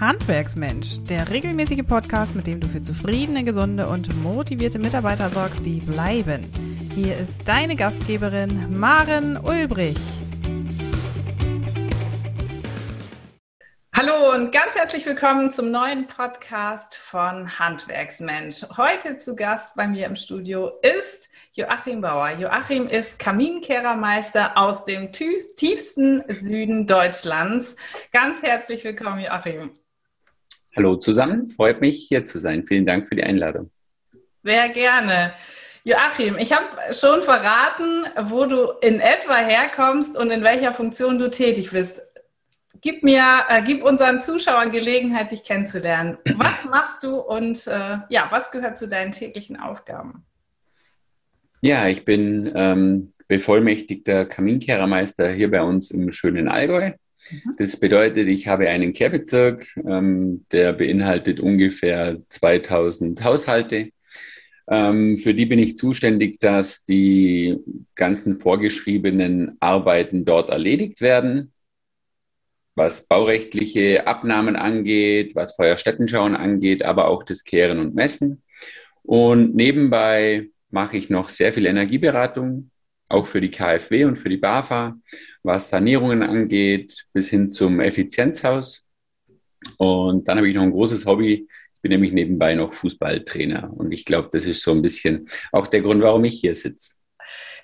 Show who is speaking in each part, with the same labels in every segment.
Speaker 1: Handwerksmensch, der regelmäßige Podcast, mit dem du für zufriedene, gesunde und motivierte Mitarbeiter sorgst, die bleiben. Hier ist deine Gastgeberin Maren Ulbrich. Hallo und ganz herzlich willkommen zum neuen Podcast von Handwerksmensch. Heute zu Gast bei mir im Studio ist Joachim Bauer. Joachim ist Kaminkehrermeister aus dem tiefsten Süden Deutschlands. Ganz herzlich willkommen, Joachim.
Speaker 2: Hallo zusammen, freut mich hier zu sein. Vielen Dank für die Einladung.
Speaker 1: Sehr gerne. Joachim, ich habe schon verraten, wo du in etwa herkommst und in welcher Funktion du tätig bist. Gib mir, äh, gib unseren Zuschauern Gelegenheit, dich kennenzulernen. Was machst du und äh, ja, was gehört zu deinen täglichen Aufgaben?
Speaker 2: Ja, ich bin ähm, bevollmächtigter Kaminkehrermeister hier bei uns im schönen Allgäu. Mhm. Das bedeutet, ich habe einen Kehrbezirk, ähm, der beinhaltet ungefähr 2000 Haushalte. Ähm, für die bin ich zuständig, dass die ganzen vorgeschriebenen Arbeiten dort erledigt werden, was baurechtliche Abnahmen angeht, was Feuerstättenschauen angeht, aber auch das Kehren und Messen. Und nebenbei mache ich noch sehr viel Energieberatung, auch für die KfW und für die BAFA, was Sanierungen angeht, bis hin zum Effizienzhaus. Und dann habe ich noch ein großes Hobby. Ich bin nämlich nebenbei noch Fußballtrainer. Und ich glaube, das ist so ein bisschen auch der Grund, warum ich hier sitze.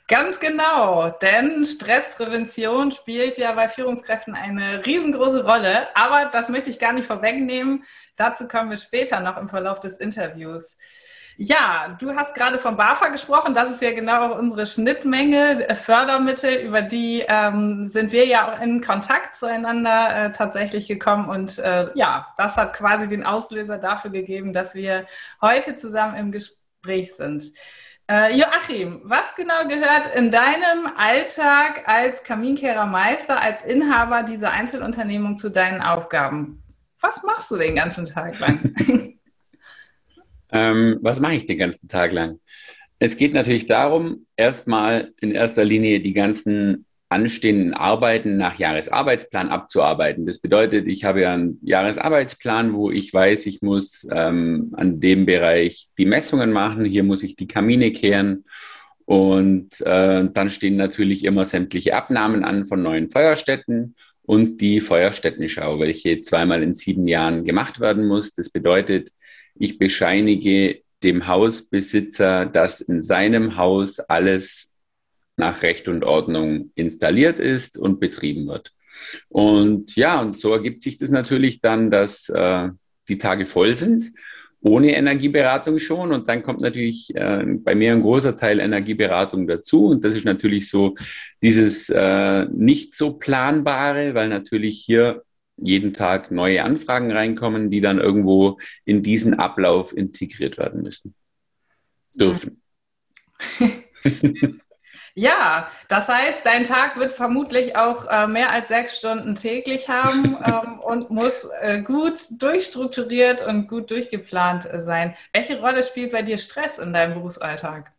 Speaker 1: Ganz genau, denn Stressprävention spielt ja bei Führungskräften eine riesengroße Rolle. Aber das möchte ich gar nicht vorwegnehmen. Dazu kommen wir später noch im Verlauf des Interviews. Ja, du hast gerade von BAFA gesprochen. Das ist ja genau unsere Schnittmenge, äh, Fördermittel, über die ähm, sind wir ja auch in Kontakt zueinander äh, tatsächlich gekommen. Und äh, ja, das hat quasi den Auslöser dafür gegeben, dass wir heute zusammen im Gespräch sind. Äh, Joachim, was genau gehört in deinem Alltag als Kaminkehrermeister, als Inhaber dieser Einzelunternehmung zu deinen Aufgaben? Was machst du den ganzen Tag lang?
Speaker 2: Ähm, was mache ich den ganzen Tag lang? Es geht natürlich darum, erstmal in erster Linie die ganzen anstehenden Arbeiten nach Jahresarbeitsplan abzuarbeiten. Das bedeutet, ich habe ja einen Jahresarbeitsplan, wo ich weiß, ich muss ähm, an dem Bereich die Messungen machen, hier muss ich die Kamine kehren und äh, dann stehen natürlich immer sämtliche Abnahmen an von neuen Feuerstätten und die Feuerstättenschau, welche zweimal in sieben Jahren gemacht werden muss. Das bedeutet, ich bescheinige dem Hausbesitzer, dass in seinem Haus alles nach Recht und Ordnung installiert ist und betrieben wird. Und ja, und so ergibt sich das natürlich dann, dass äh, die Tage voll sind, ohne Energieberatung schon. Und dann kommt natürlich äh, bei mir ein großer Teil Energieberatung dazu. Und das ist natürlich so dieses äh, nicht so planbare, weil natürlich hier jeden Tag neue Anfragen reinkommen, die dann irgendwo in diesen Ablauf integriert werden müssen. Dürfen.
Speaker 1: Ja, das heißt, dein Tag wird vermutlich auch äh, mehr als sechs Stunden täglich haben ähm, und muss äh, gut durchstrukturiert und gut durchgeplant äh, sein. Welche Rolle spielt bei dir Stress in deinem Berufsalltag?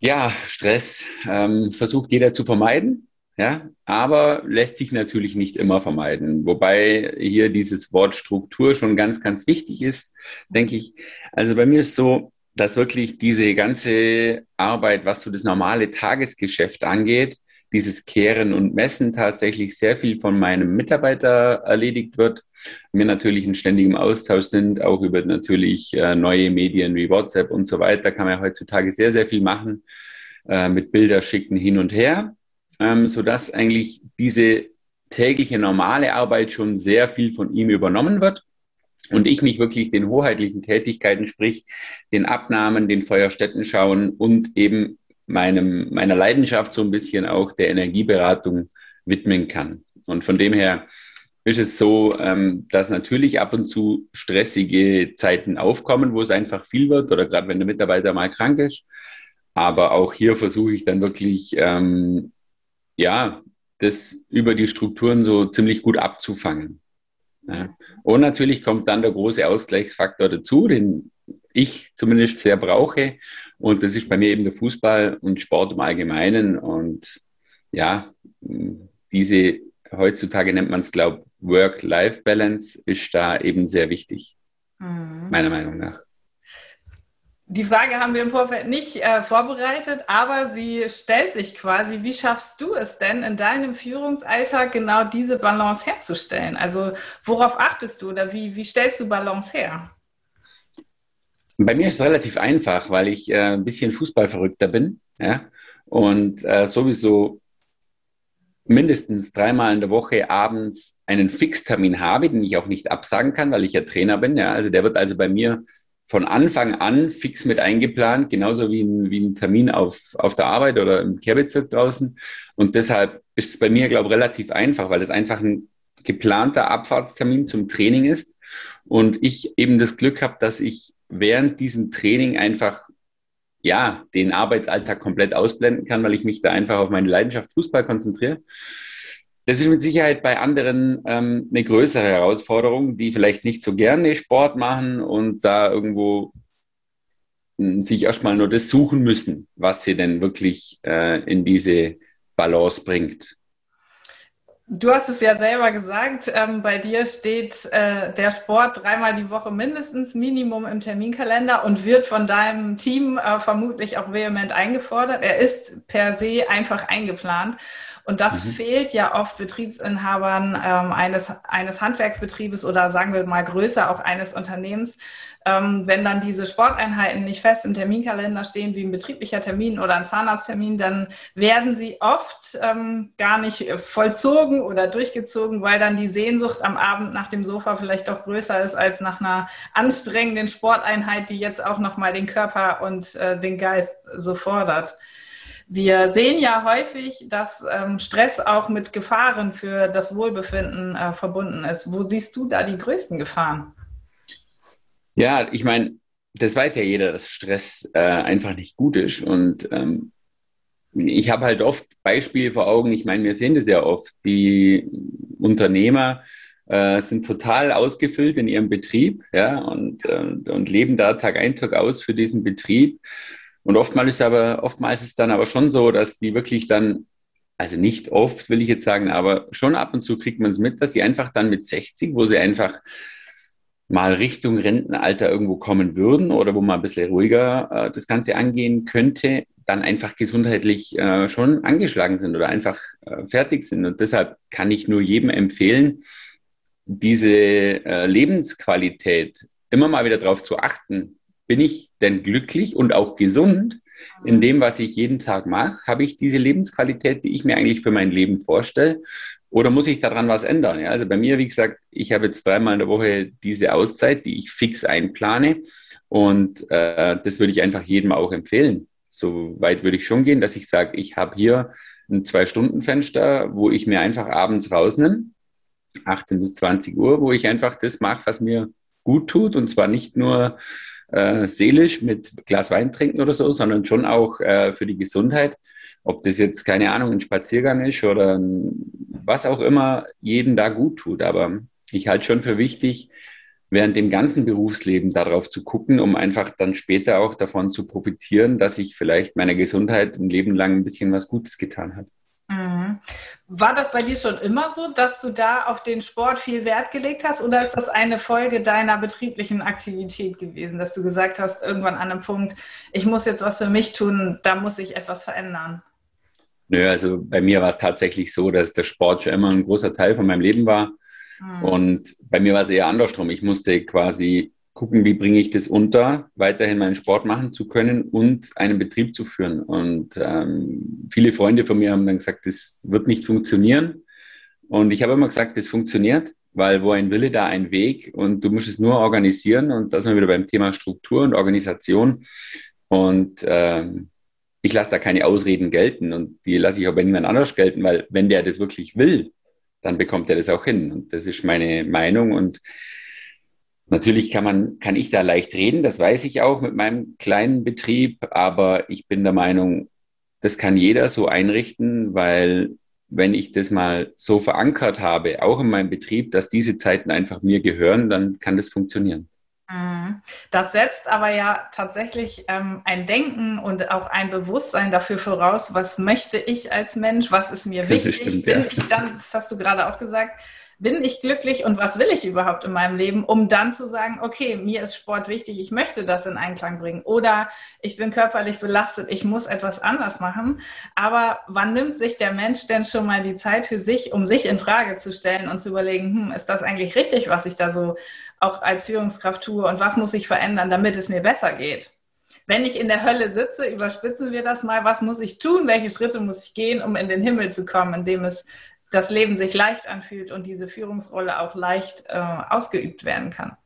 Speaker 2: Ja, Stress ähm, versucht jeder zu vermeiden. Ja, aber lässt sich natürlich nicht immer vermeiden. Wobei hier dieses Wort Struktur schon ganz, ganz wichtig ist, denke ich. Also bei mir ist so, dass wirklich diese ganze Arbeit, was so das normale Tagesgeschäft angeht, dieses Kehren und Messen tatsächlich sehr viel von meinem Mitarbeiter erledigt wird. Wir natürlich in ständigem Austausch sind, auch über natürlich äh, neue Medien wie WhatsApp und so weiter, kann man ja heutzutage sehr, sehr viel machen, äh, mit Bilder schicken hin und her ähm, sodass eigentlich diese tägliche normale Arbeit schon sehr viel von ihm übernommen wird und ich mich wirklich den hoheitlichen Tätigkeiten, sprich den Abnahmen, den Feuerstätten schauen und eben meinem, meiner Leidenschaft so ein bisschen auch der Energieberatung widmen kann. Und von dem her ist es so, ähm, dass natürlich ab und zu stressige Zeiten aufkommen, wo es einfach viel wird oder gerade wenn der Mitarbeiter mal krank ist. Aber auch hier versuche ich dann wirklich ähm, ja, das über die Strukturen so ziemlich gut abzufangen. Ja. Und natürlich kommt dann der große Ausgleichsfaktor dazu, den ich zumindest sehr brauche. Und das ist bei mir eben der Fußball und Sport im Allgemeinen. Und ja, diese heutzutage nennt man es, glaube ich, Work-Life-Balance ist da eben sehr wichtig, mhm. meiner Meinung nach.
Speaker 1: Die Frage haben wir im Vorfeld nicht äh, vorbereitet, aber sie stellt sich quasi, wie schaffst du es denn in deinem Führungsalltag genau diese Balance herzustellen? Also worauf achtest du oder wie, wie stellst du Balance her?
Speaker 2: Bei mir ist es relativ einfach, weil ich äh, ein bisschen Fußballverrückter bin ja? und äh, sowieso mindestens dreimal in der Woche abends einen Fixtermin habe, den ich auch nicht absagen kann, weil ich ja Trainer bin. Ja? Also der wird also bei mir von Anfang an fix mit eingeplant, genauso wie ein, wie ein Termin auf, auf der Arbeit oder im Kehrbezirk draußen. Und deshalb ist es bei mir, glaube ich, relativ einfach, weil es einfach ein geplanter Abfahrtstermin zum Training ist. Und ich eben das Glück habe, dass ich während diesem Training einfach ja, den Arbeitsalltag komplett ausblenden kann, weil ich mich da einfach auf meine Leidenschaft Fußball konzentriere. Das ist mit Sicherheit bei anderen ähm, eine größere Herausforderung, die vielleicht nicht so gerne Sport machen und da irgendwo hm, sich erstmal nur das suchen müssen, was sie denn wirklich äh, in diese Balance bringt.
Speaker 1: Du hast es ja selber gesagt, ähm, bei dir steht äh, der Sport dreimal die Woche mindestens Minimum im Terminkalender und wird von deinem Team äh, vermutlich auch vehement eingefordert. Er ist per se einfach eingeplant. Und das mhm. fehlt ja oft Betriebsinhabern ähm, eines, eines Handwerksbetriebes oder sagen wir mal größer auch eines Unternehmens, ähm, wenn dann diese Sporteinheiten nicht fest im Terminkalender stehen, wie ein betrieblicher Termin oder ein Zahnarzttermin, dann werden sie oft ähm, gar nicht vollzogen oder durchgezogen, weil dann die Sehnsucht am Abend nach dem Sofa vielleicht doch größer ist als nach einer anstrengenden Sporteinheit, die jetzt auch nochmal den Körper und äh, den Geist so fordert. Wir sehen ja häufig, dass ähm, Stress auch mit Gefahren für das Wohlbefinden äh, verbunden ist. Wo siehst du da die größten Gefahren?
Speaker 2: Ja, ich meine, das weiß ja jeder, dass Stress äh, einfach nicht gut ist. Und ähm, ich habe halt oft Beispiele vor Augen. Ich meine, wir sehen das ja oft. Die Unternehmer äh, sind total ausgefüllt in ihrem Betrieb ja, und, und, und leben da Tag ein, Tag aus für diesen Betrieb und oftmals ist aber, oftmals ist es dann aber schon so, dass die wirklich dann, also nicht oft will ich jetzt sagen, aber schon ab und zu kriegt man es mit, dass die einfach dann mit 60, wo sie einfach mal Richtung Rentenalter irgendwo kommen würden oder wo man ein bisschen ruhiger äh, das Ganze angehen könnte, dann einfach gesundheitlich äh, schon angeschlagen sind oder einfach äh, fertig sind. Und deshalb kann ich nur jedem empfehlen, diese äh, Lebensqualität immer mal wieder darauf zu achten, bin ich denn glücklich und auch gesund in dem, was ich jeden Tag mache? Habe ich diese Lebensqualität, die ich mir eigentlich für mein Leben vorstelle? Oder muss ich daran was ändern? Ja, also bei mir, wie gesagt, ich habe jetzt dreimal in der Woche diese Auszeit, die ich fix einplane. Und äh, das würde ich einfach jedem auch empfehlen. So weit würde ich schon gehen, dass ich sage, ich habe hier ein Zwei-Stunden-Fenster, wo ich mir einfach abends rausnehme, 18 bis 20 Uhr, wo ich einfach das mag, was mir gut tut. Und zwar nicht nur äh, seelisch mit Glas Wein trinken oder so, sondern schon auch äh, für die Gesundheit. Ob das jetzt, keine Ahnung, ein Spaziergang ist oder was auch immer jedem da gut tut. Aber ich halte schon für wichtig, während dem ganzen Berufsleben darauf zu gucken, um einfach dann später auch davon zu profitieren, dass ich vielleicht meiner Gesundheit ein Leben lang ein bisschen was Gutes getan habe.
Speaker 1: War das bei dir schon immer so, dass du da auf den Sport viel Wert gelegt hast oder ist das eine Folge deiner betrieblichen Aktivität gewesen, dass du gesagt hast, irgendwann an einem Punkt, ich muss jetzt was für mich tun, da muss ich etwas verändern?
Speaker 2: Nö, also bei mir war es tatsächlich so, dass der Sport schon immer ein großer Teil von meinem Leben war. Mhm. Und bei mir war es eher andersrum. Ich musste quasi gucken, wie bringe ich das unter, weiterhin meinen Sport machen zu können und einen Betrieb zu führen. Und ähm, viele Freunde von mir haben dann gesagt, das wird nicht funktionieren. Und ich habe immer gesagt, das funktioniert, weil wo ein Wille, da ein Weg und du musst es nur organisieren. Und da sind wir wieder beim Thema Struktur und Organisation. Und ähm, ich lasse da keine Ausreden gelten und die lasse ich auch bei niemand anders gelten, weil wenn der das wirklich will, dann bekommt er das auch hin. Und das ist meine Meinung. Und Natürlich kann man, kann ich da leicht reden, das weiß ich auch mit meinem kleinen Betrieb, aber ich bin der Meinung, das kann jeder so einrichten, weil wenn ich das mal so verankert habe, auch in meinem Betrieb, dass diese Zeiten einfach mir gehören, dann kann das funktionieren.
Speaker 1: Mhm. Das setzt aber ja tatsächlich ähm, ein Denken und auch ein Bewusstsein dafür voraus, was möchte ich als Mensch, was ist mir wichtig, stimmt, bin ja. ich dann, das hast du gerade auch gesagt, bin ich glücklich und was will ich überhaupt in meinem Leben, um dann zu sagen, okay, mir ist Sport wichtig, ich möchte das in Einklang bringen oder ich bin körperlich belastet, ich muss etwas anders machen. Aber wann nimmt sich der Mensch denn schon mal die Zeit für sich, um sich in Frage zu stellen und zu überlegen, hm, ist das eigentlich richtig, was ich da so auch als Führungskraft tue und was muss ich verändern, damit es mir besser geht? wenn ich in der Hölle sitze, überspitzen wir das mal, was muss ich tun, welche Schritte muss ich gehen, um in den Himmel zu kommen, in dem es das Leben sich leicht anfühlt und diese Führungsrolle auch leicht äh, ausgeübt werden kann.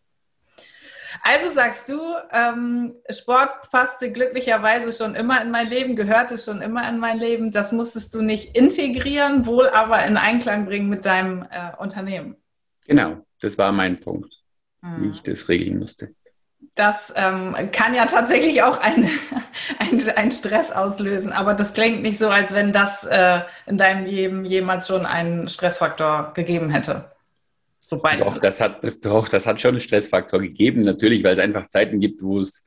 Speaker 1: Also sagst du, ähm, Sport passte glücklicherweise schon immer in mein Leben, gehörte schon immer in mein Leben. Das musstest du nicht integrieren, wohl aber in Einklang bringen mit deinem äh, Unternehmen.
Speaker 2: Genau, das war mein Punkt, hm. wie ich das regeln musste
Speaker 1: das ähm, kann ja tatsächlich auch einen ein Stress auslösen, aber das klingt nicht so, als wenn das äh, in deinem Leben jemals schon einen Stressfaktor gegeben hätte.
Speaker 2: Sobald doch, das hat, das, doch, das hat schon einen Stressfaktor gegeben, natürlich, weil es einfach Zeiten gibt, wo es,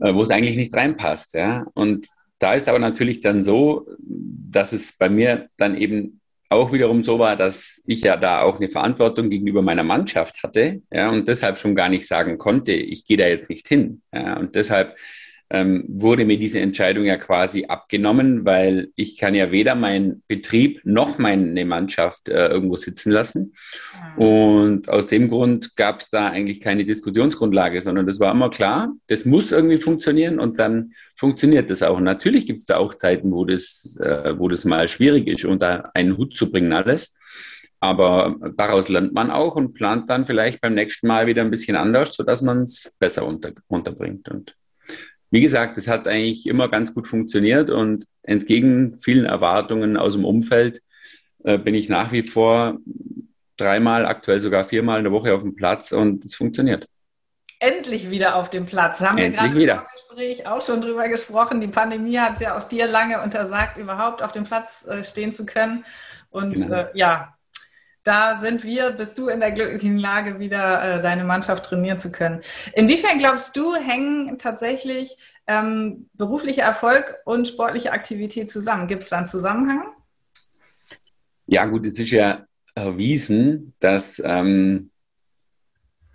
Speaker 2: äh, wo es eigentlich nicht reinpasst. Ja? Und da ist aber natürlich dann so, dass es bei mir dann eben auch wiederum so war, dass ich ja da auch eine Verantwortung gegenüber meiner Mannschaft hatte ja, und deshalb schon gar nicht sagen konnte, ich gehe da jetzt nicht hin. Ja, und deshalb ähm, wurde mir diese Entscheidung ja quasi abgenommen, weil ich kann ja weder meinen Betrieb noch meine Mannschaft äh, irgendwo sitzen lassen. Mhm. Und aus dem Grund gab es da eigentlich keine Diskussionsgrundlage, sondern das war immer klar, das muss irgendwie funktionieren und dann funktioniert das auch. Und natürlich gibt es da auch Zeiten, wo das, äh, wo das mal schwierig ist, unter einen Hut zu bringen alles. Aber daraus lernt man auch und plant dann vielleicht beim nächsten Mal wieder ein bisschen anders, sodass man es besser unter, unterbringt. Und wie gesagt, es hat eigentlich immer ganz gut funktioniert und entgegen vielen Erwartungen aus dem Umfeld äh, bin ich nach wie vor dreimal, aktuell sogar viermal in der Woche auf dem Platz und es funktioniert.
Speaker 1: Endlich wieder auf dem Platz. Haben Endlich wir gerade wieder. im Vorgespräch auch schon drüber gesprochen. Die Pandemie hat es ja auch dir lange untersagt, überhaupt auf dem Platz äh, stehen zu können. Und genau. äh, ja, da sind wir, bist du in der glücklichen Lage, wieder äh, deine Mannschaft trainieren zu können. Inwiefern glaubst du, hängen tatsächlich ähm, beruflicher Erfolg und sportliche Aktivität zusammen? Gibt es da einen Zusammenhang?
Speaker 2: Ja, gut, es ist ja erwiesen, dass ähm,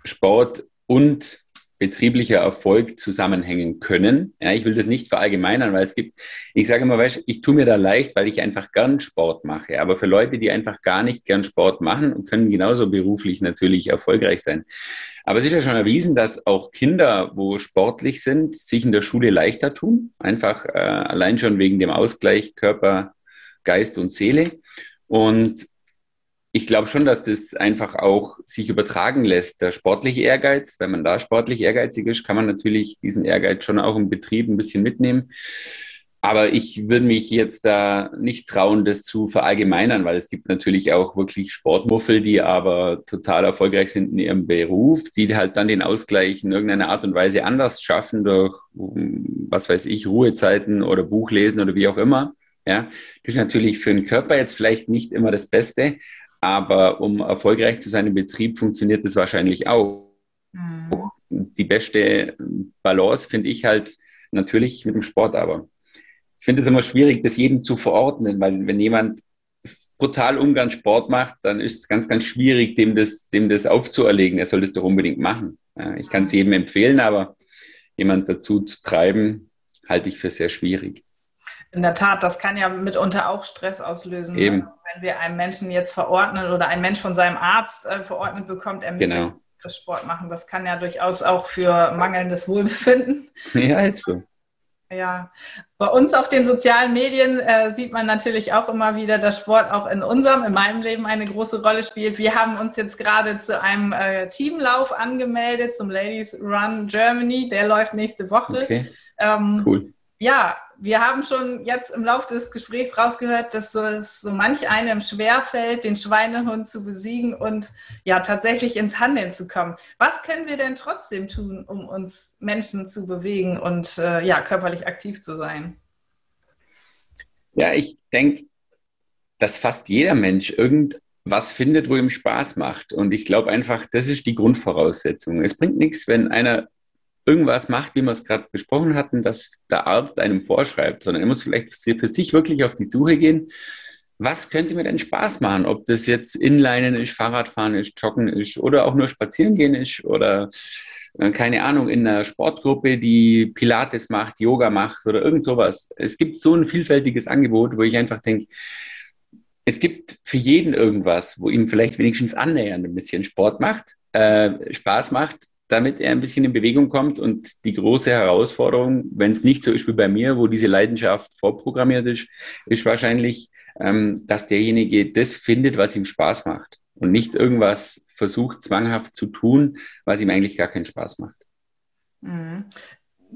Speaker 2: Sport und betrieblicher Erfolg zusammenhängen können. Ja, ich will das nicht verallgemeinern, weil es gibt, ich sage immer, weißt, ich tue mir da leicht, weil ich einfach gern Sport mache. Aber für Leute, die einfach gar nicht gern Sport machen, können genauso beruflich natürlich erfolgreich sein. Aber es ist ja schon erwiesen, dass auch Kinder, wo sportlich sind, sich in der Schule leichter tun. Einfach äh, allein schon wegen dem Ausgleich Körper, Geist und Seele. Und ich glaube schon, dass das einfach auch sich übertragen lässt. Der sportliche Ehrgeiz, wenn man da sportlich ehrgeizig ist, kann man natürlich diesen Ehrgeiz schon auch im Betrieb ein bisschen mitnehmen. Aber ich würde mich jetzt da nicht trauen, das zu verallgemeinern, weil es gibt natürlich auch wirklich Sportmuffel, die aber total erfolgreich sind in ihrem Beruf, die halt dann den Ausgleich in irgendeiner Art und Weise anders schaffen durch, was weiß ich, Ruhezeiten oder Buchlesen oder wie auch immer. Ja, das ist natürlich für den Körper jetzt vielleicht nicht immer das Beste, aber um erfolgreich zu sein im Betrieb, funktioniert das wahrscheinlich auch. Mhm. Die beste Balance finde ich halt natürlich mit dem Sport, aber ich finde es immer schwierig, das jedem zu verordnen, weil wenn jemand brutal ungern Sport macht, dann ist es ganz, ganz schwierig, dem das, dem das aufzuerlegen. Er soll das doch unbedingt machen. Ich kann es jedem empfehlen, aber jemand dazu zu treiben, halte ich für sehr schwierig.
Speaker 1: In der Tat, das kann ja mitunter auch Stress auslösen. Ne? Eben. Wenn wir einem Menschen jetzt verordnen oder ein Mensch von seinem Arzt äh, verordnet bekommt, er müsse genau. Sport machen. Das kann ja durchaus auch für mangelndes Wohlbefinden.
Speaker 2: Ja, ist so.
Speaker 1: Ja, bei uns auf den sozialen Medien äh, sieht man natürlich auch immer wieder, dass Sport auch in unserem, in meinem Leben eine große Rolle spielt. Wir haben uns jetzt gerade zu einem äh, Teamlauf angemeldet, zum Ladies Run Germany. Der läuft nächste Woche. Okay. Ähm, cool ja, wir haben schon jetzt im Laufe des Gesprächs rausgehört, dass so, es so manch einem schwerfällt, den Schweinehund zu besiegen und ja tatsächlich ins Handeln zu kommen. Was können wir denn trotzdem tun, um uns Menschen zu bewegen und äh, ja körperlich aktiv zu sein?
Speaker 2: Ja, ich denke, dass fast jeder Mensch irgend was findet, wo ihm Spaß macht. Und ich glaube einfach, das ist die Grundvoraussetzung. Es bringt nichts, wenn einer irgendwas macht, wie wir es gerade besprochen hatten, dass der Arzt einem vorschreibt, sondern er muss vielleicht für sich wirklich auf die Suche gehen. Was könnte mir denn Spaß machen? Ob das jetzt Inlinen ist, Fahrradfahren ist, Joggen ist oder auch nur spazieren gehen ist oder äh, keine Ahnung, in einer Sportgruppe, die Pilates macht, Yoga macht oder irgend sowas. Es gibt so ein vielfältiges Angebot, wo ich einfach denke, es gibt für jeden irgendwas, wo ihm vielleicht wenigstens annähernd ein bisschen Sport macht, äh, Spaß macht, damit er ein bisschen in Bewegung kommt. Und die große Herausforderung, wenn es nicht so ist wie bei mir, wo diese Leidenschaft vorprogrammiert ist, ist wahrscheinlich, ähm, dass derjenige das findet, was ihm Spaß macht und nicht irgendwas versucht, zwanghaft zu tun, was ihm eigentlich gar keinen Spaß macht.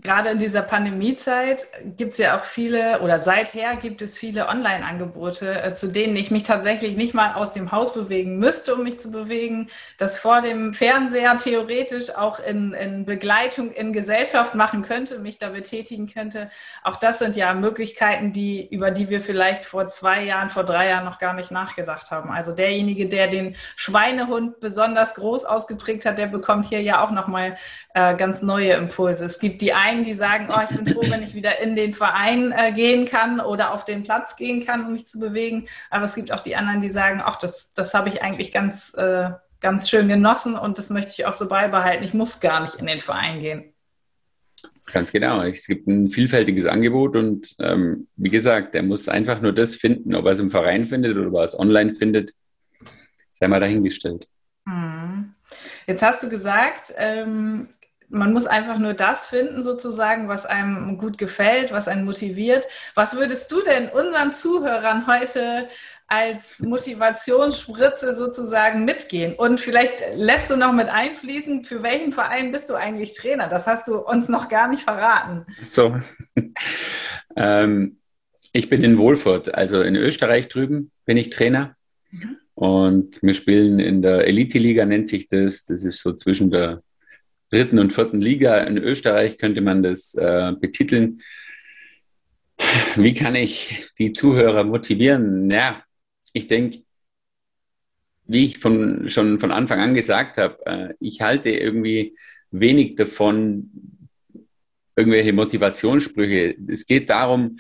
Speaker 1: Gerade in dieser Pandemiezeit gibt es ja auch viele oder seither gibt es viele Online-Angebote, äh, zu denen ich mich tatsächlich nicht mal aus dem Haus bewegen müsste, um mich zu bewegen, das vor dem Fernseher theoretisch auch in, in Begleitung in Gesellschaft machen könnte, mich da betätigen könnte. Auch das sind ja Möglichkeiten, die, über die wir vielleicht vor zwei Jahren, vor drei Jahren noch gar nicht nachgedacht haben. Also derjenige, der den Schweinehund besonders groß ausgeprägt hat, der bekommt hier ja auch nochmal äh, ganz neue Impulse. Es gibt die einen, die sagen, oh, ich bin froh, wenn ich wieder in den Verein äh, gehen kann oder auf den Platz gehen kann, um mich zu bewegen. Aber es gibt auch die anderen, die sagen, ach, das, das habe ich eigentlich ganz, äh, ganz schön genossen und das möchte ich auch so beibehalten. Ich muss gar nicht in den Verein gehen.
Speaker 2: Ganz genau. Es gibt ein vielfältiges Angebot und ähm, wie gesagt, er muss einfach nur das finden, ob er es im Verein findet oder ob er es online findet, sei mal dahingestellt.
Speaker 1: Hm. Jetzt hast du gesagt, ähm, man muss einfach nur das finden, sozusagen, was einem gut gefällt, was einen motiviert. Was würdest du denn unseren Zuhörern heute als Motivationsspritze sozusagen mitgehen? Und vielleicht lässt du noch mit einfließen, für welchen Verein bist du eigentlich Trainer? Das hast du uns noch gar nicht verraten.
Speaker 2: So. ähm, ich bin in Wohlfurt, also in Österreich drüben bin ich Trainer. Mhm. Und wir spielen in der Elite-Liga, nennt sich das. Das ist so zwischen der dritten und vierten Liga. In Österreich könnte man das äh, betiteln. Wie kann ich die Zuhörer motivieren? Ja, ich denke, wie ich von, schon von Anfang an gesagt habe, äh, ich halte irgendwie wenig davon, irgendwelche Motivationssprüche. Es geht darum,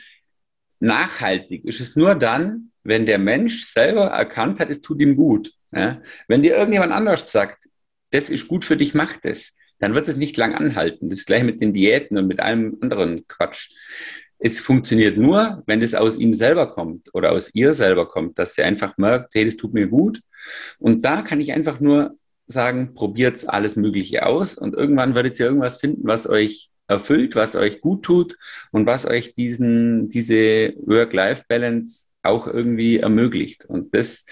Speaker 2: nachhaltig ist es nur dann, wenn der Mensch selber erkannt hat, es tut ihm gut. Ja? Wenn dir irgendjemand anders sagt, das ist gut für dich, mach das, dann wird es nicht lang anhalten. Das gleiche mit den Diäten und mit allem anderen Quatsch. Es funktioniert nur, wenn es aus ihm selber kommt oder aus ihr selber kommt, dass sie einfach merkt, hey, das tut mir gut. Und da kann ich einfach nur sagen, probiert alles Mögliche aus und irgendwann werdet ihr irgendwas finden, was euch erfüllt, was euch gut tut und was euch diesen, diese Work-Life-Balance auch irgendwie ermöglicht. Und das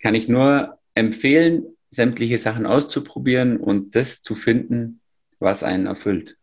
Speaker 2: kann ich nur empfehlen, sämtliche Sachen auszuprobieren und das zu finden, was einen erfüllt.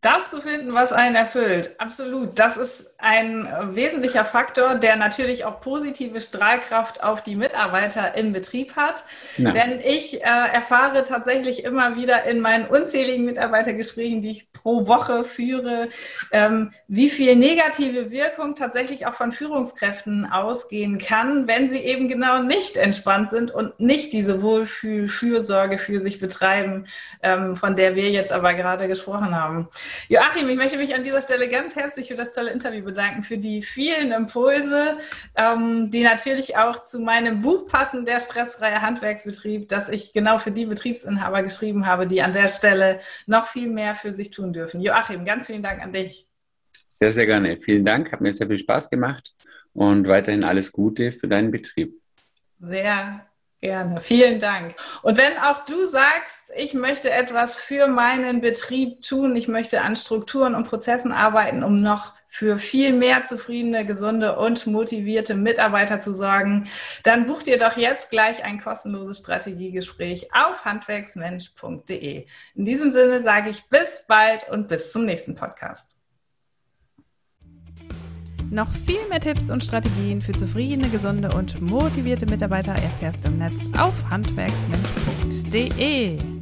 Speaker 1: Das zu finden, was einen erfüllt, absolut. Das ist ein wesentlicher Faktor, der natürlich auch positive Strahlkraft auf die Mitarbeiter im Betrieb hat. Ja. Denn ich äh, erfahre tatsächlich immer wieder in meinen unzähligen Mitarbeitergesprächen, die ich pro Woche führe, ähm, wie viel negative Wirkung tatsächlich auch von Führungskräften ausgehen kann, wenn sie eben genau nicht entspannt sind und nicht diese Wohlfühl-Fürsorge für sich betreiben, ähm, von der wir jetzt aber gerade gesprochen haben. Joachim, ich möchte mich an dieser Stelle ganz herzlich für das tolle Interview bedanken, für die vielen Impulse, ähm, die natürlich auch zu meinem Buch passen, der stressfreie Handwerksbetrieb, das ich genau für die Betriebsinhaber geschrieben habe, die an der Stelle noch viel mehr für sich tun dürfen. Joachim, ganz vielen Dank an dich.
Speaker 2: Sehr, sehr gerne. Vielen Dank, hat mir sehr viel Spaß gemacht und weiterhin alles Gute für deinen Betrieb.
Speaker 1: Sehr Gerne, vielen Dank. Und wenn auch du sagst, ich möchte etwas für meinen Betrieb tun, ich möchte an Strukturen und Prozessen arbeiten, um noch für viel mehr zufriedene, gesunde und motivierte Mitarbeiter zu sorgen, dann buch dir doch jetzt gleich ein kostenloses Strategiegespräch auf handwerksmensch.de. In diesem Sinne sage ich bis bald und bis zum nächsten Podcast. Noch viel mehr Tipps und Strategien für zufriedene, gesunde und motivierte Mitarbeiter erfährst du im Netz auf handwerksmensch.de.